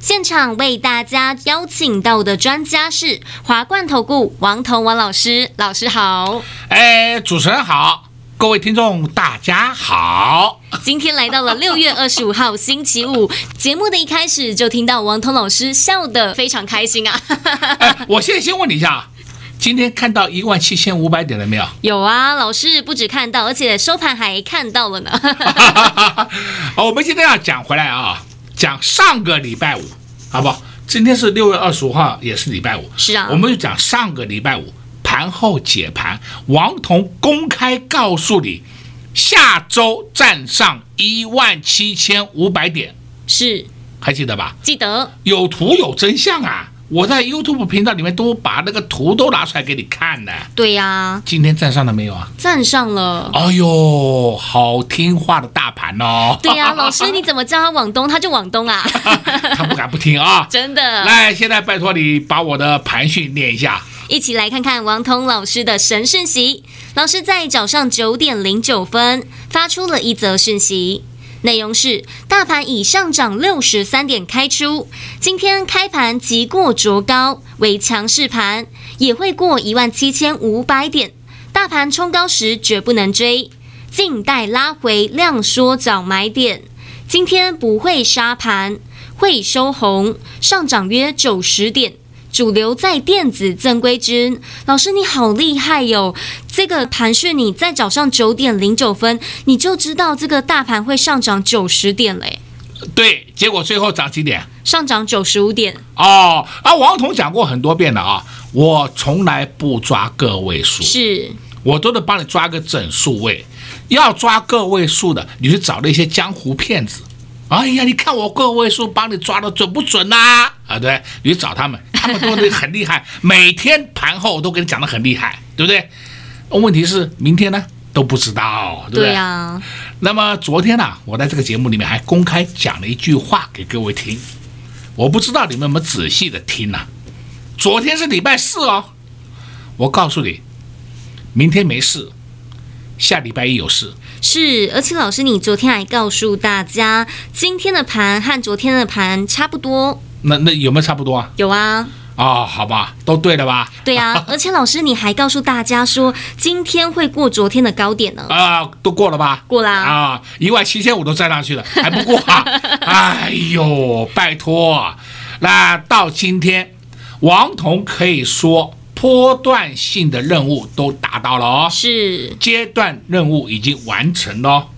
现场为大家邀请到的专家是华冠投顾王彤王老师，老师好。哎，主持人好，各位听众大家好。今天来到了六月二十五号星期五，节目的一开始就听到王彤老师笑得非常开心啊。哎，我现在先问你一下，今天看到一万七千五百点了没有？有啊，老师不止看到，而且收盘还看到了呢。好，我们今天要讲回来啊。讲上个礼拜五，好不好？今天是六月二十五号，也是礼拜五。是啊，我们就讲上个礼拜五盘后解盘，王彤公开告诉你，下周站上一万七千五百点，是，还记得吧？记得，有图有真相啊。我在 YouTube 频道里面都把那个图都拿出来给你看呢。对呀、啊，今天站上了没有啊？站上了。哎呦，好听话的大盘哦。对呀、啊，老师你怎么叫他往东，他就往东啊？他不敢不听啊。真的。来，现在拜托你把我的盘讯念一下。一起来看看王彤老师的神讯息。老师在早上九点零九分发出了一则讯息。内容是：大盘已上涨六十三点开出，今天开盘即过卓高为强势盘，也会过一万七千五百点。大盘冲高时绝不能追，静待拉回量缩早买点。今天不会杀盘，会收红，上涨约九十点。主流在电子正规军，老师你好厉害哟、哦！这个盘是你在早上九点零九分，你就知道这个大盘会上涨九十点嘞。对，结果最后涨几点？上涨九十五点。哦，啊，王彤讲过很多遍了啊，我从来不抓个位数，是我都得帮你抓个整数位。要抓个位数的，你去找那些江湖骗子。哎呀，你看我个位数帮你抓的准不准呐？啊，对，你去找他们，他们都很厉害，每天盘后都跟你讲的很厉害，对不对？问题是明天呢都不知道，对不对？那么昨天呢，我在这个节目里面还公开讲了一句话给各位听，我不知道你们有没有仔细的听呢？昨天是礼拜四哦，我告诉你，明天没事，下礼拜一有事。是，而且老师，你昨天还告诉大家，今天的盘和昨天的盘差不多。那那有没有差不多啊？有啊。哦，好吧，都对了吧？对啊，而且老师，你还告诉大家说，今天会过昨天的高点呢。啊，都过了吧？过啦。啊，一万七千五都站上去了，还不过啊？哎呦，拜托，那到今天，王彤可以说。波段性的任务都达到了哦，是阶段任务已经完成了，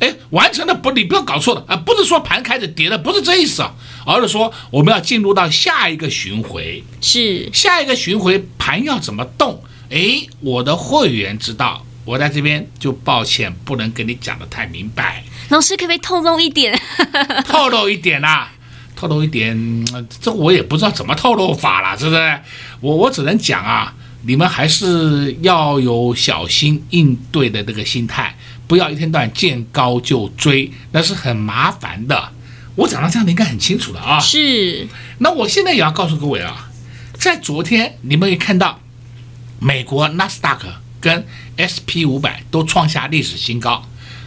哎，完成了不？你不要搞错了啊！不是说盘开始跌了，不是这意思啊，而是说我们要进入到下一个巡回，是下一个巡回盘要怎么动？哎，我的会员知道，我在这边就抱歉不能跟你讲的太明白。老师可不可以透露一点？透露一点啊。透露一点，这我也不知道怎么透露法了，是不是？我我只能讲啊，你们还是要有小心应对的这个心态，不要一天到晚见高就追，那是很麻烦的。我讲到这样，你应该很清楚了啊。是。那我现在也要告诉各位啊，在昨天你们也看到，美国纳斯达克跟 SP 五百都创下历史新高。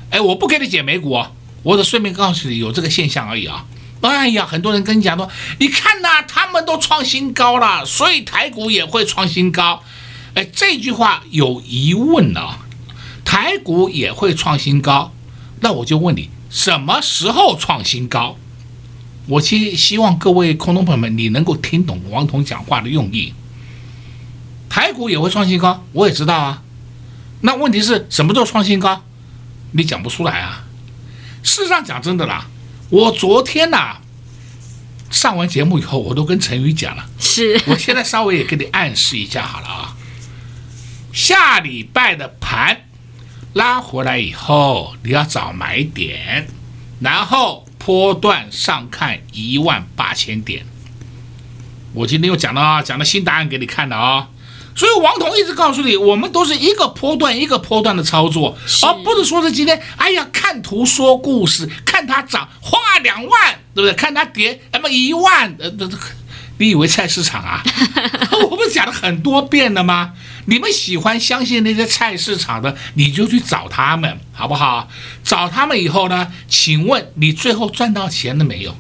哎，我不给你解美股哦，我只顺便告诉你有这个现象而已啊。哎呀，很多人跟你讲说，你看呐、他们都创新高了，所以台股也会创新高。哎，这句话有疑问呢。台股也会创新高，那我就问你，什么时候创新高？我希希望各位空中朋友们，你能够听懂王彤讲话的用意。台股也会创新高，我也知道啊。那问题是什么时候创新高？你讲不出来啊。事实上讲真的啦。我昨天呐、啊、上完节目以后，我都跟陈宇讲了。是，我现在稍微也给你暗示一下好了啊。下礼拜的盘拉回来以后，你要找买点，然后波段上看一万八千点。我今天又讲了啊，讲了新答案给你看的啊。所以王彤一直告诉你，我们都是一个波段一个波段的操作，而不是说是今天，哎呀，看图说故事，看它涨花两万，对不对？看它跌，那么一万，呃，这这，你以为菜市场啊？我不是讲了很多遍了吗？你们喜欢相信那些菜市场的，你就去找他们，好不好？找他们以后呢，请问你最后赚到钱了没有？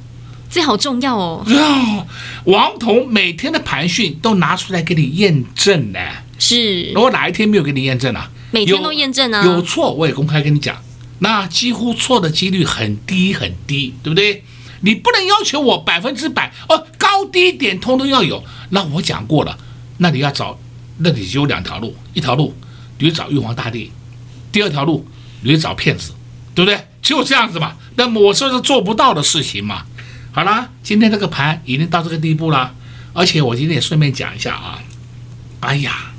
这好重要哦！哦，王彤每天的盘讯都拿出来给你验证呢。是，如果哪一天没有给你验证啊？每天都验证啊。有错我也公开跟你讲，那几乎错的几率很低很低，对不对？你不能要求我百分之百哦，高低点通通要有。那我讲过了，那你要找，那你就有两条路，一条路你就找玉皇大帝，第二条路你就找骗子，对不对？就这样子嘛。那么我说是做不到的事情嘛。好啦，今天这个盘已经到这个地步了，而且我今天也顺便讲一下啊，哎呀，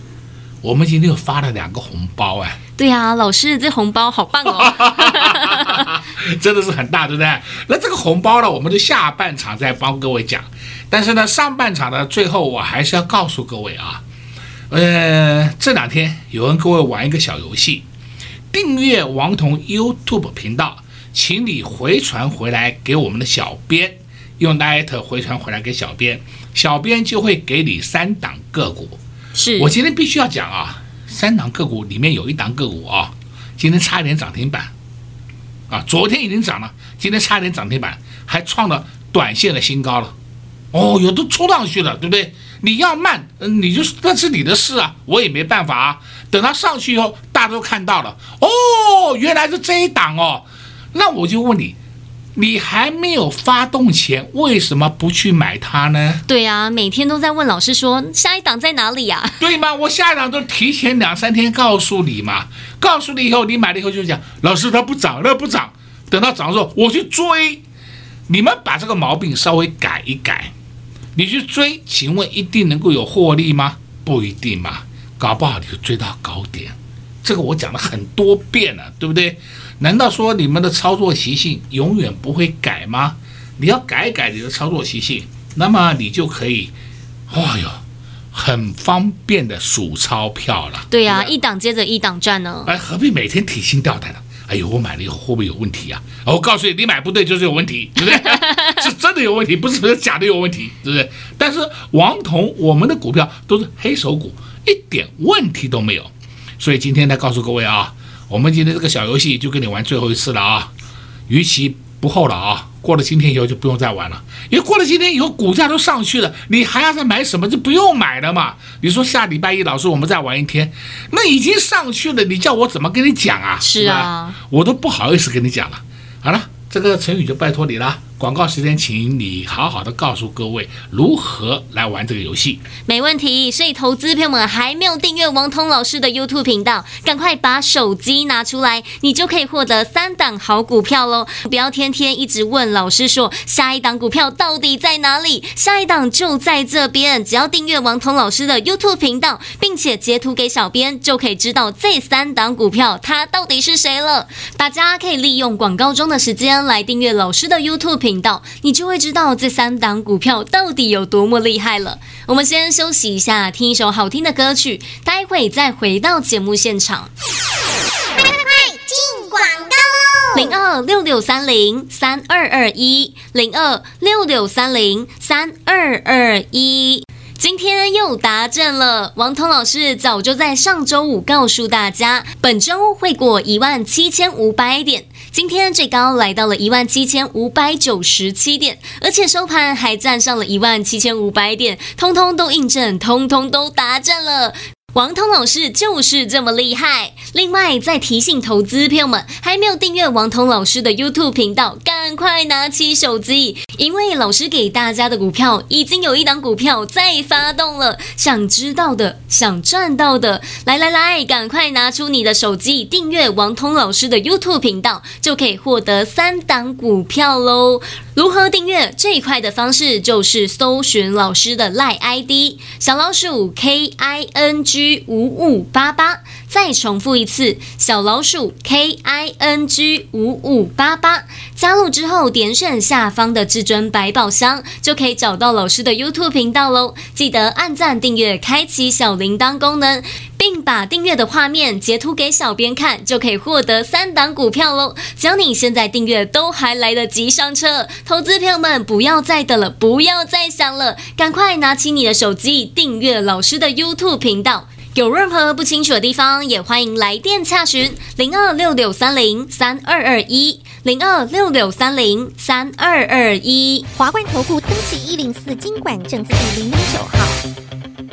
我们今天又发了两个红包哎，对呀、啊，老师这红包好棒哦，真的是很大，对不对？那这个红包呢，我们就下半场再帮各位讲，但是呢，上半场的最后我还是要告诉各位啊，呃，这两天有人跟我玩一个小游戏，订阅王彤 YouTube 频道，请你回传回来给我们的小编。用 Light 回传回来给小编，小编就会给你三档个股。是我今天必须要讲啊，三档个股里面有一档个股啊，今天差一点涨停板，啊，昨天已经涨了，今天差一点涨停板，还创了短线的新高了。哦，有都冲上去了，对不对？你要慢，嗯，你就那是你的事啊，我也没办法啊。等它上去以后，大家都看到了，哦，原来是这一档哦，那我就问你。你还没有发动前，为什么不去买它呢？对呀、啊，每天都在问老师说下一档在哪里呀、啊？对吗？我下一档都提前两三天告诉你嘛，告诉你以后，你买了以后就讲老师它不涨，那不涨，等到涨的时候我去追。你们把这个毛病稍微改一改，你去追，请问一定能够有获利吗？不一定嘛，搞不好你就追到高点。这个我讲了很多遍了，对不对？难道说你们的操作习性永远不会改吗？你要改改你的操作习性，那么你就可以，哎呦，很方便的数钞票了。对呀、啊，一档接着一档赚呢。哎，何必每天提心吊胆的？哎呦，我买了以后会不会有问题呀、啊？我告诉你，你买不对就是有问题，对不对？是真的有问题，不是假的有问题，对不对？但是王彤，我们的股票都是黑手股，一点问题都没有。所以今天来告诉各位啊。我们今天这个小游戏就跟你玩最后一次了啊，逾期不候了啊！过了今天以后就不用再玩了，因为过了今天以后股价都上去了，你还要再买什么就不用买了嘛。你说下礼拜一老师我们再玩一天，那已经上去了，你叫我怎么跟你讲啊？是啊，我都不好意思跟你讲了。好了，这个成语就拜托你了。广告时间，请你好好的告诉各位如何来玩这个游戏。没问题，所以投资朋友们还没有订阅王彤老师的 YouTube 频道，赶快把手机拿出来，你就可以获得三档好股票喽！不要天天一直问老师说下一档股票到底在哪里，下一档就在这边。只要订阅王彤老师的 YouTube 频道，并且截图给小编，就可以知道这三档股票它到底是谁了。大家可以利用广告中的时间来订阅老师的 YouTube 频道。你就会知道这三档股票到底有多么厉害了。我们先休息一下，听一首好听的歌曲，待会再回到节目现场。快快快，进广告喽！零二六六三零三二二一，零二六六三零三二二一。今天又达正了，王彤老师早就在上周五告诉大家，本周会过一万七千五百点。今天最高来到了一万七千五百九十七点，而且收盘还站上了一万七千五百点，通通都印证，通通都达阵了。王彤老师就是这么厉害。另外，再提醒投资朋友们，还没有订阅王彤老师的 YouTube 频道，赶快拿起手机，因为老师给大家的股票已经有一档股票在发动了。想知道的，想赚到的，来来来，赶快拿出你的手机，订阅王彤老师的 YouTube 频道，就可以获得三档股票喽。如何订阅？最快的方式就是搜寻老师的赖 ID 小老鼠 K I N G 五五八八。再重复一次，小老鼠 K I N G 五五八八，加入之后点选下方的至尊百宝箱，就可以找到老师的 YouTube 频道喽。记得按赞、订阅、开启小铃铛功能，并把订阅的画面截图给小编看，就可以获得三档股票喽。只要你现在订阅，都还来得及上车。投资朋友们，不要再等了，不要再想了，赶快拿起你的手机订阅老师的 YouTube 频道。有任何不清楚的地方，也欢迎来电洽询零二六六三零三二二一零二六六三零三二二一。华冠投顾登记一零四经管证字第零零九号。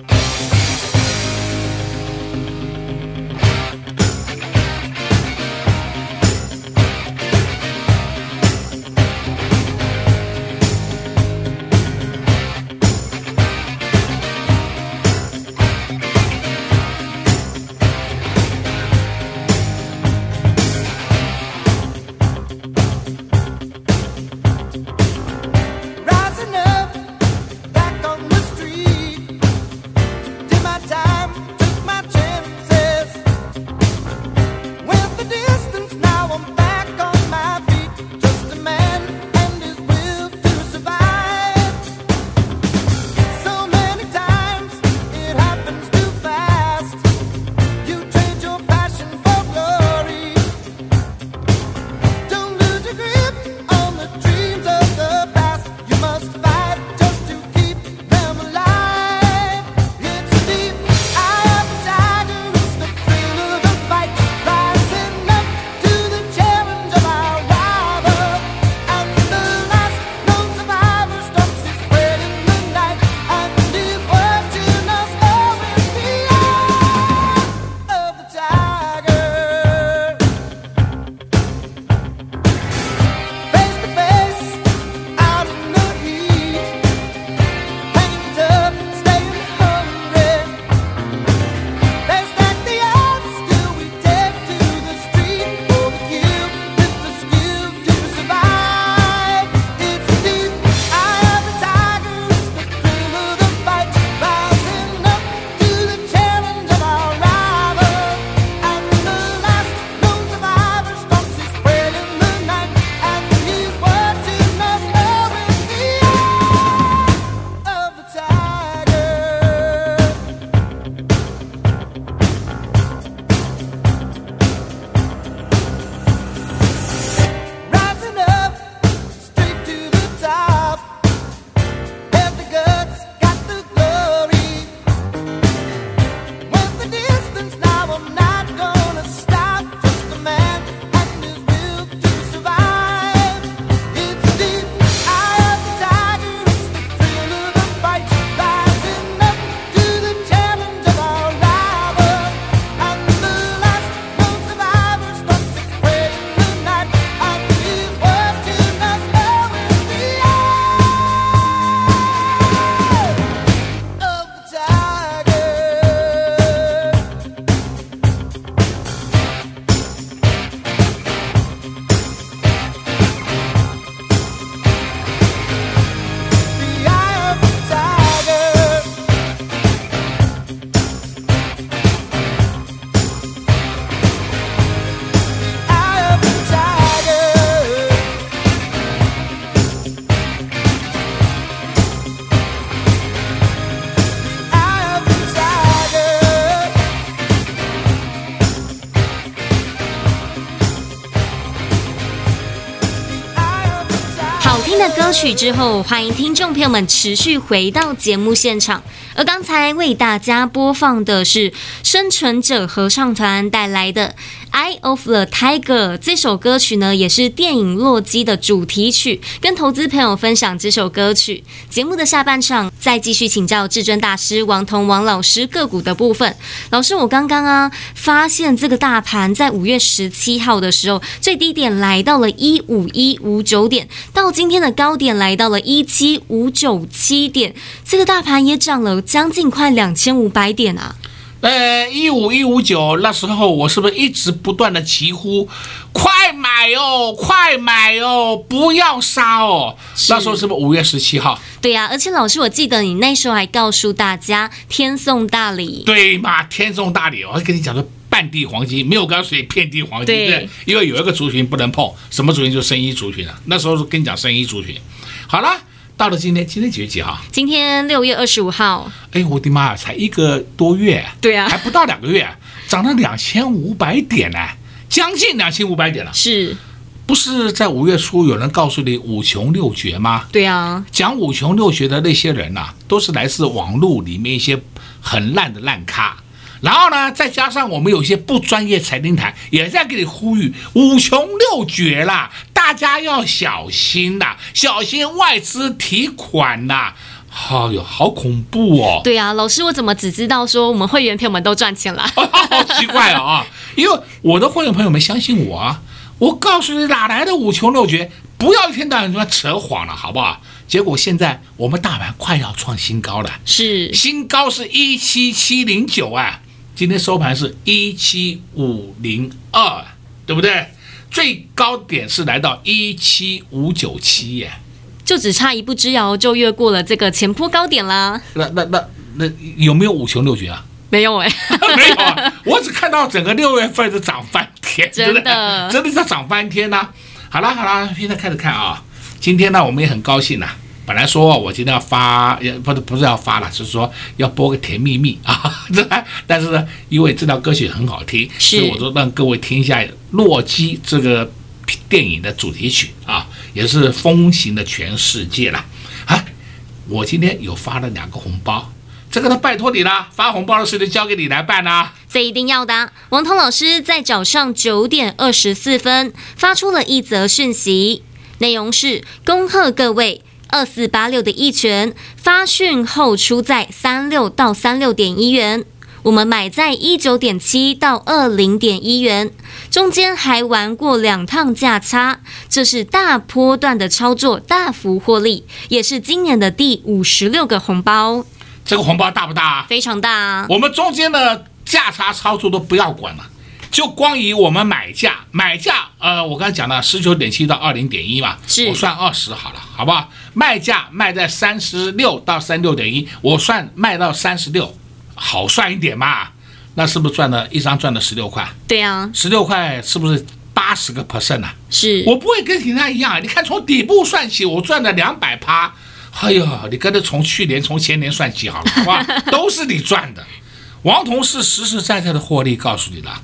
曲之后，欢迎听众朋友们持续回到节目现场。而刚才为大家播放的是生存者合唱团带来的《Eye of the Tiger》这首歌曲呢，也是电影《洛基》的主题曲。跟投资朋友分享这首歌曲。节目的下半场再继续请教至尊大师王彤王老师个股的部分。老师，我刚刚啊发现这个大盘在五月十七号的时候最低点来到了一五一五九点，到今天的高点来到了一七五九七点，这个大盘也涨了。将近快两千五百点啊！呃，一五一五九那时候，我是不是一直不断的疾呼，快买哦，快买哦，不要杀哦？那时候是不是五月十七号？对呀、啊，而且老师，我记得你那时候还告诉大家天送大礼，对嘛？天送大礼，我还跟你讲说，半地黄金，没有干水遍地黄金，对对，因为有一个族群不能碰，什么族群？就生衣族群啊。那时候是跟你讲生衣族群。好了，到了今天，今天几月几号？今天六月二十五号。哎，我的妈呀，才一个多月，对啊，还不到两个月，涨了两千五百点呢，将近两千五百点了。是，不是在五月初有人告诉你五穷六绝吗？对啊，讲五穷六绝的那些人呐、啊，都是来自网络里面一些很烂的烂咖。然后呢，再加上我们有些不专业财经台也在给你呼吁五穷六绝啦，大家要小心呐，小心外资提款呐。哎呦，好恐怖哦！对啊，老师，我怎么只知道说我们会员朋友们都赚钱了？好奇怪啊、哦！因为我的会员朋友们相信我啊，我告诉你哪来的五穷六绝，不要一天到晚说扯谎了，好不好？结果现在我们大盘快要创新高了，是新高是一七七零九啊。今天收盘是一七五零二，对不对？最高点是来到一七五九七耶，就只差一步之遥就越过了这个前坡高点啦。那那那那有没有五穷六绝啊？没有哎，没有啊！我只看到整个六月份是涨翻天，真的真的是涨翻天呐、啊！好啦好啦，现在开始看啊，今天呢我们也很高兴呐。本来说我今天要发，也不是不是要发了，就是说要播个甜蜜蜜啊。这但是呢，因为这条歌曲很好听，所以我就让各位听一下《洛基》这个电影的主题曲啊，也是风行的全世界了啊。我今天有发了两个红包，这个都拜托你了，发红包的事情交给你来办啊。这一定要的。王彤老师在早上九点二十四分发出了一则讯息，内容是恭贺各位。二四八六的一拳发讯后出在三六到三六点一元，我们买在一九点七到二零点一元，中间还玩过两趟价差，这是大波段的操作，大幅获利，也是今年的第五十六个红包。这个红包大不大？非常大。我们中间的价差操作都不要管了。就光以我们买价，买价，呃，我刚才讲了十九点七到二零点一嘛，是我算二十好了，好不好？卖价卖在三十六到三六点一，我算卖到三十六，好算一点嘛？那是不是赚了一张赚了十六块？对啊，十六块是不是八十个 percent 啊？是我不会跟其他一样，你看从底部算起，我赚了两百趴，哎呦，你跟着从去年从前年算起好了，哇？都是你赚的。王彤是实实在在的获利，告诉你了。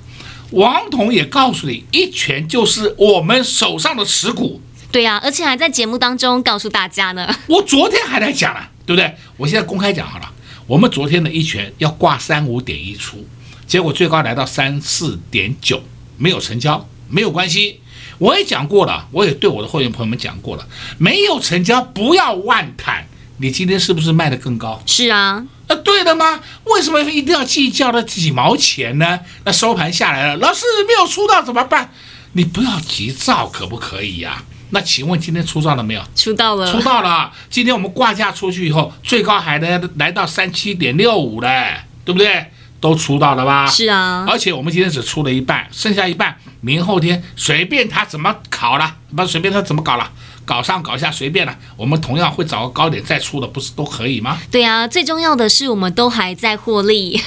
王彤也告诉你，一拳就是我们手上的持股。对呀、啊，而且还在节目当中告诉大家呢。我昨天还在讲了，对不对？我现在公开讲好了。我们昨天的一拳要挂三五点一出，结果最高来到三四点九，没有成交，没有关系。我也讲过了，我也对我的会员朋友们讲过了，没有成交不要万谈。你今天是不是卖得更高？是啊。那对的吗？为什么一定要计较那几毛钱呢？那收盘下来了，老师没有出到怎么办？你不要急躁，可不可以呀？那请问今天出到了没有？出到了，出到了。今天我们挂价出去以后，最高还能来到三七点六五嘞，对不对？都出到了吧？是啊。而且我们今天只出了一半，剩下一半，明后天随便他怎么考了，不随便他怎么搞了。搞上搞下随便了，我们同样会找个高点再出的，不是都可以吗？对啊，最重要的是我们都还在获利。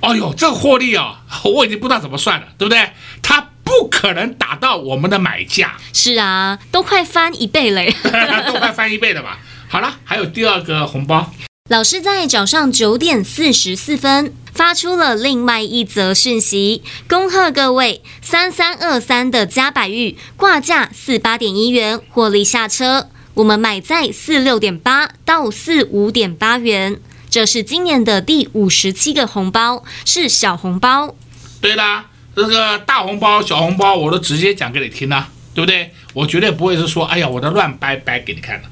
哎呦，这个获利啊、哦，我已经不知道怎么算了，对不对？它不可能打到我们的买价。是啊，都快翻一倍嘞，都快翻一倍了吧？好了，还有第二个红包。老师在早上九点四十四分发出了另外一则讯息，恭贺各位三三二三的加百玉挂价四八点一元获利下车，我们买在四六点八到四五点八元，这是今年的第五十七个红包，是小红包。对啦，这个大红包、小红包我都直接讲给你听了，对不对？我绝对不会是说，哎呀，我的乱掰掰给你看的。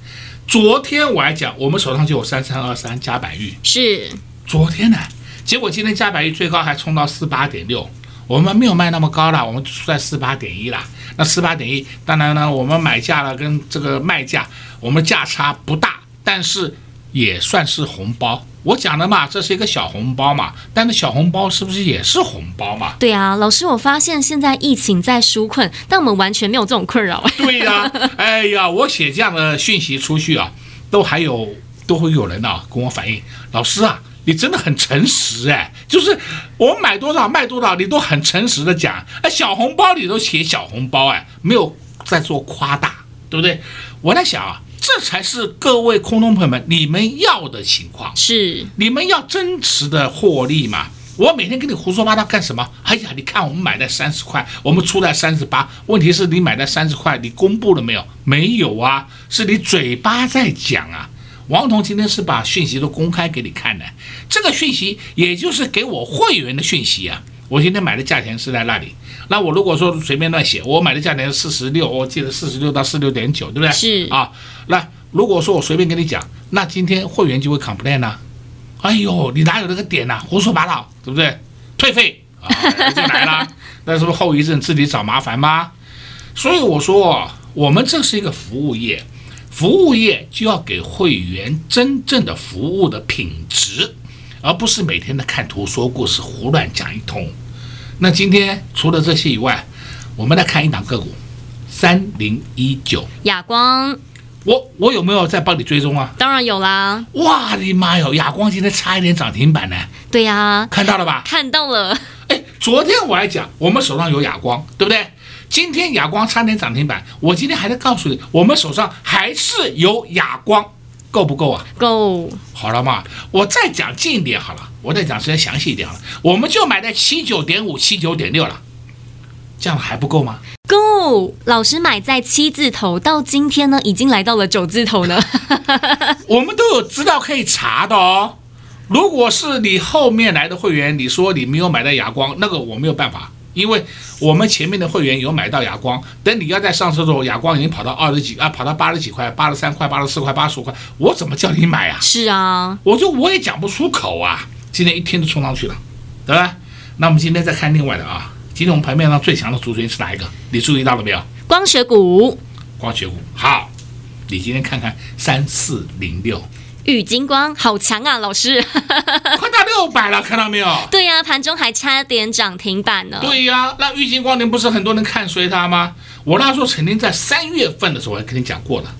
昨天我还讲，我们手上就有三三二三加百玉，是昨天呢，结果今天加百玉最高还冲到四八点六，我们没有卖那么高了，我们出在四八点一啦。那四八点一，当然呢，我们买价了跟这个卖价，我们价差不大，但是也算是红包。我讲的嘛，这是一个小红包嘛，但是小红包是不是也是红包嘛？对啊，老师，我发现现在疫情在纾困，但我们完全没有这种困扰。对呀、啊，哎呀，我写这样的讯息出去啊，都还有都会有人啊跟我反映，老师啊，你真的很诚实哎，就是我买多少卖多少，你都很诚实的讲。哎，小红包你都写小红包哎，没有在做夸大，对不对？我在想啊，这才是各位空中朋友们你们要的情况，是你们要真实的获利嘛？我每天跟你胡说八道干什么？哎呀，你看我们买的三十块，我们出在三十八。问题是你买的三十块，你公布了没有？没有啊，是你嘴巴在讲啊。王彤今天是把讯息都公开给你看的，这个讯息也就是给我会员的讯息啊。我今天买的价钱是在那里，那我如果说随便乱写，我买的价钱是四十六，我记得四十六到四十六点九，对不对？是啊。那如果说我随便跟你讲，那今天会员就会 complain 啊。哎呦，你哪有那个点呐、啊？胡说八道，对不对？退费啊，就来了。那是不是后遗症自己找麻烦吗？所以我说，我们这是一个服务业，服务业就要给会员真正的服务的品质，而不是每天的看图说故事、胡乱讲一通。那今天除了这些以外，我们来看一档个股，三零一九亚光。我我有没有在帮你追踪啊？当然有啦！哇，你妈哟，亚光今天差一点涨停板呢。对呀、啊，看到了吧？看到了。哎，昨天我还讲，我们手上有亚光，对不对？今天亚光差点涨停板，我今天还在告诉你，我们手上还是有亚光，够不够啊？够。好了嘛，我再讲近一点好了，我再讲时间详细一点好了，我们就买在七九点五、七九点六了，这样还不够吗？够，老师买在七字头，到今天呢，已经来到了九字头呢。我们都有资料可以查的哦。如果是你后面来的会员，你说你没有买到哑光，那个我没有办法，因为我们前面的会员有买到哑光。等你要再上车的时候，哑光已经跑到二十几啊，跑到八十几块，八十三块、八十四块、八十五块，我怎么叫你买啊？是啊，我就我也讲不出口啊。今天一天都冲上去了，对吧？那我们今天再看另外的啊。今天我们盘面上最强的族群是哪一个？你注意到了没有？光学股。光学股好，你今天看看三四零六，玉金光好强啊，老师，快到六百了，看到没有？对呀、啊，盘中还差点涨停板呢。对呀、啊，那玉金光您不是很多人看衰它吗？我那时候曾经在三月份的时候我还跟你讲过了，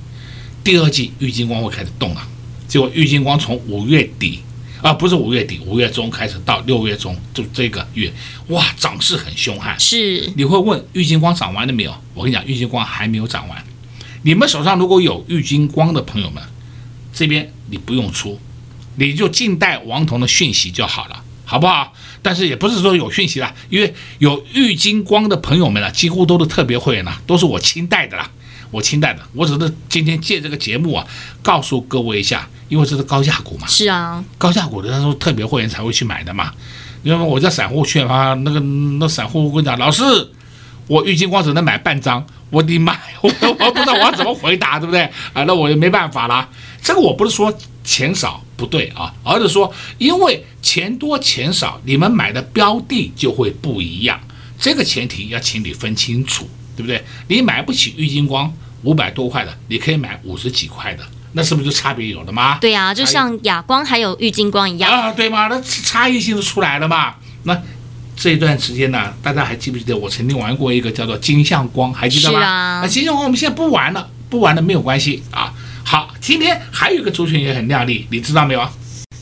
第二季玉金光会开始动了，结果玉金光从五月底。啊，不是五月底，五月中开始到六月中，就这个月，哇，涨势很凶悍。是，你会问玉金光涨完了没有？我跟你讲，玉金光还没有涨完。你们手上如果有玉金光的朋友们，这边你不用出，你就静待王彤的讯息就好了，好不好？但是也不是说有讯息了，因为有玉金光的朋友们啊，几乎都是特别会员了，都是我亲带的啦。我亲带的，我只是今天借这个节目啊，告诉各位一下，因为这是高价股嘛。是啊，高价股的他说特别会员才会去买的嘛。因为我在散户圈啊，那个那散户跟你讲，老师，我玉金光只能买半张，我的妈，我我不知道我要怎么回答，对不对？啊，那我也没办法啦。这个我不是说钱少不对啊，而是说因为钱多钱少，你们买的标的就会不一样。这个前提要请你分清楚。对不对？你买不起郁金光五百多块的，你可以买五十几块的，那是不是就差别有了吗？对啊，就像哑光还有郁金光一样啊，对吗？那差异性就出来了嘛。那这一段时间呢，大家还记不记得我曾经玩过一个叫做金相光，还记得吗？啊，那金相光我们现在不玩了，不玩了没有关系啊。好，今天还有一个族群也很亮丽，你知道没有？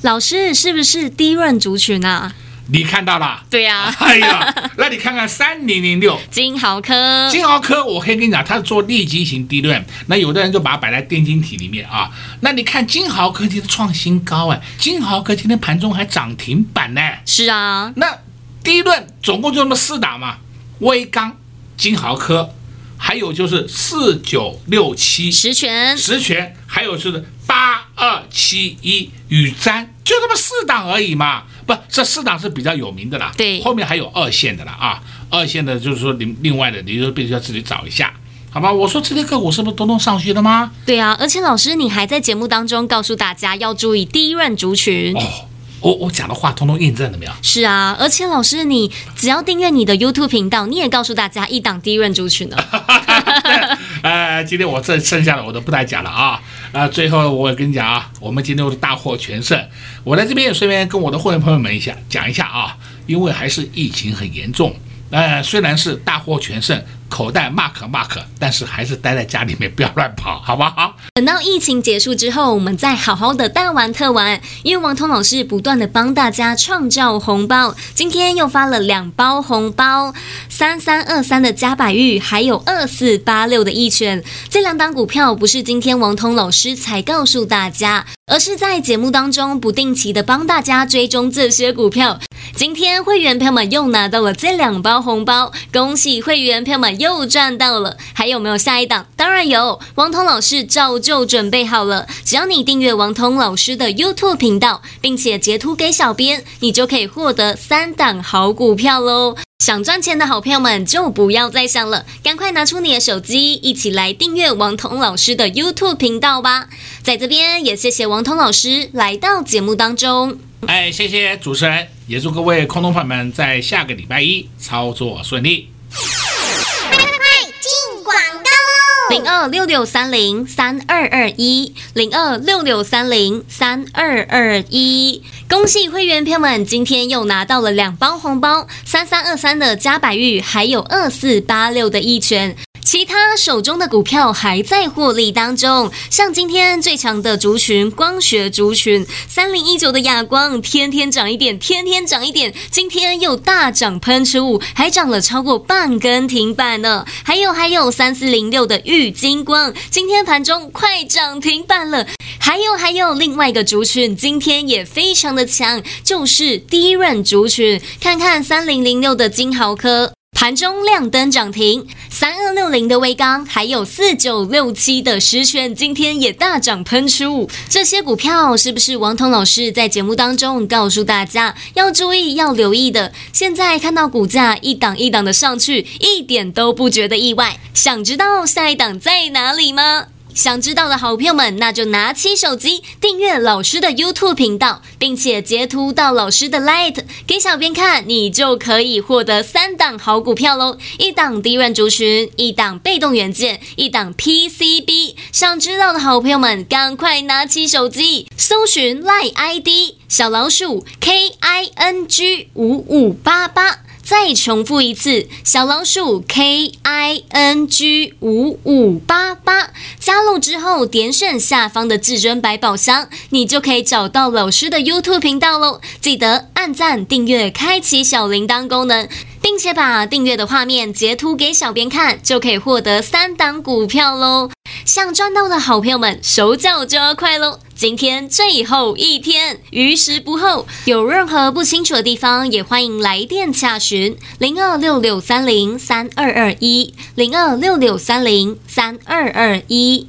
老师是不是低润族群啊？你看到了？对呀、啊。哎呀，那你看看三零零六金豪科，金豪科，我可以跟你讲，它是做利基型低润。那有的人就把它摆在电晶体里面啊。那你看金豪科技的创新高哎，金豪科今天盘中还涨停板呢。是啊。那低润总共就那么四档嘛，威刚、金豪科，还有就是四九六七十全，十全，还有就是八二七一宇瞻，就这么四档而已嘛。不，这四档是比较有名的啦。对，后面还有二线的啦啊，二线的就是说你另外的，你就必须要自己找一下，好吧？我说这些个股是不是都能上去了吗？对啊，而且老师你还在节目当中告诉大家要注意第一轮族群哦。我我讲的话通通印证了没有？是啊，而且老师你只要订阅你的 YouTube 频道，你也告诉大家一档低润族群呢。呃，今天我这剩下的我都不再讲了啊。啊，最后我跟你讲啊，我们今天都是大获全胜。我在这边也顺便跟我的会员朋友们一下讲一下啊，因为还是疫情很严重。呃，虽然是大获全胜，口袋 mark mark，但是还是待在家里面，不要乱跑，好不好？等到疫情结束之后，我们再好好的大玩特玩。因为王通老师不断的帮大家创造红包，今天又发了两包红包，三三二三的嘉百玉，还有二四八六的一拳。这两档股票不是今天王通老师才告诉大家，而是在节目当中不定期的帮大家追踪这些股票。今天会员朋友们又拿到了这两包红包，恭喜会员朋友们又赚到了。还有没有下一档？当然有，王通老师照旧准备好了。只要你订阅王通老师的 YouTube 频道，并且截图给小编，你就可以获得三档好股票喽。想赚钱的好朋友们就不要再想了，赶快拿出你的手机，一起来订阅王通老师的 YouTube 频道吧。在这边也谢谢王通老师来到节目当中。哎，谢谢主持人，也祝各位空头朋友们在下个礼拜一操作顺利。零二六六三零三二二一，零二六六三零三二二一。恭喜会员朋友们，今天又拿到了两包红包，三三二三的嘉百玉，还有二四八六的一拳。其他手中的股票还在获利当中，像今天最强的族群光学族群三零一九的亚光，天天涨一点，天天涨一点，今天又大涨喷出，还涨了超过半根停板呢。还有还有三四零六的玉金光，今天盘中快涨停板了。还有还有另外一个族群，今天也非常的强，就是低润族群，看看三零零六的金豪科。盘中亮灯涨停，三二六零的威刚，还有四九六七的实权，今天也大涨喷出。这些股票是不是王彤老师在节目当中告诉大家要注意、要留意的？现在看到股价一档一档的上去，一点都不觉得意外。想知道下一档在哪里吗？想知道的好朋友们，那就拿起手机订阅老师的 YouTube 频道，并且截图到老师的 Light 给小编看，你就可以获得三档好股票喽！一档低润族群，一档被动元件，一档 PCB。想知道的好朋友们，赶快拿起手机搜寻 Light ID 小老鼠 KING 五五八八。再重复一次，小老鼠 K I N G 五五八八，加入之后点选下方的至尊百宝箱，你就可以找到老师的 YouTube 频道喽。记得按赞、订阅、开启小铃铛功能，并且把订阅的画面截图给小编看，就可以获得三档股票喽。想赚到的好朋友们，手脚就要快喽！今天最后一天，余时不候。有任何不清楚的地方，也欢迎来电洽询零二六六三零三二二一零二六六三零三二二一。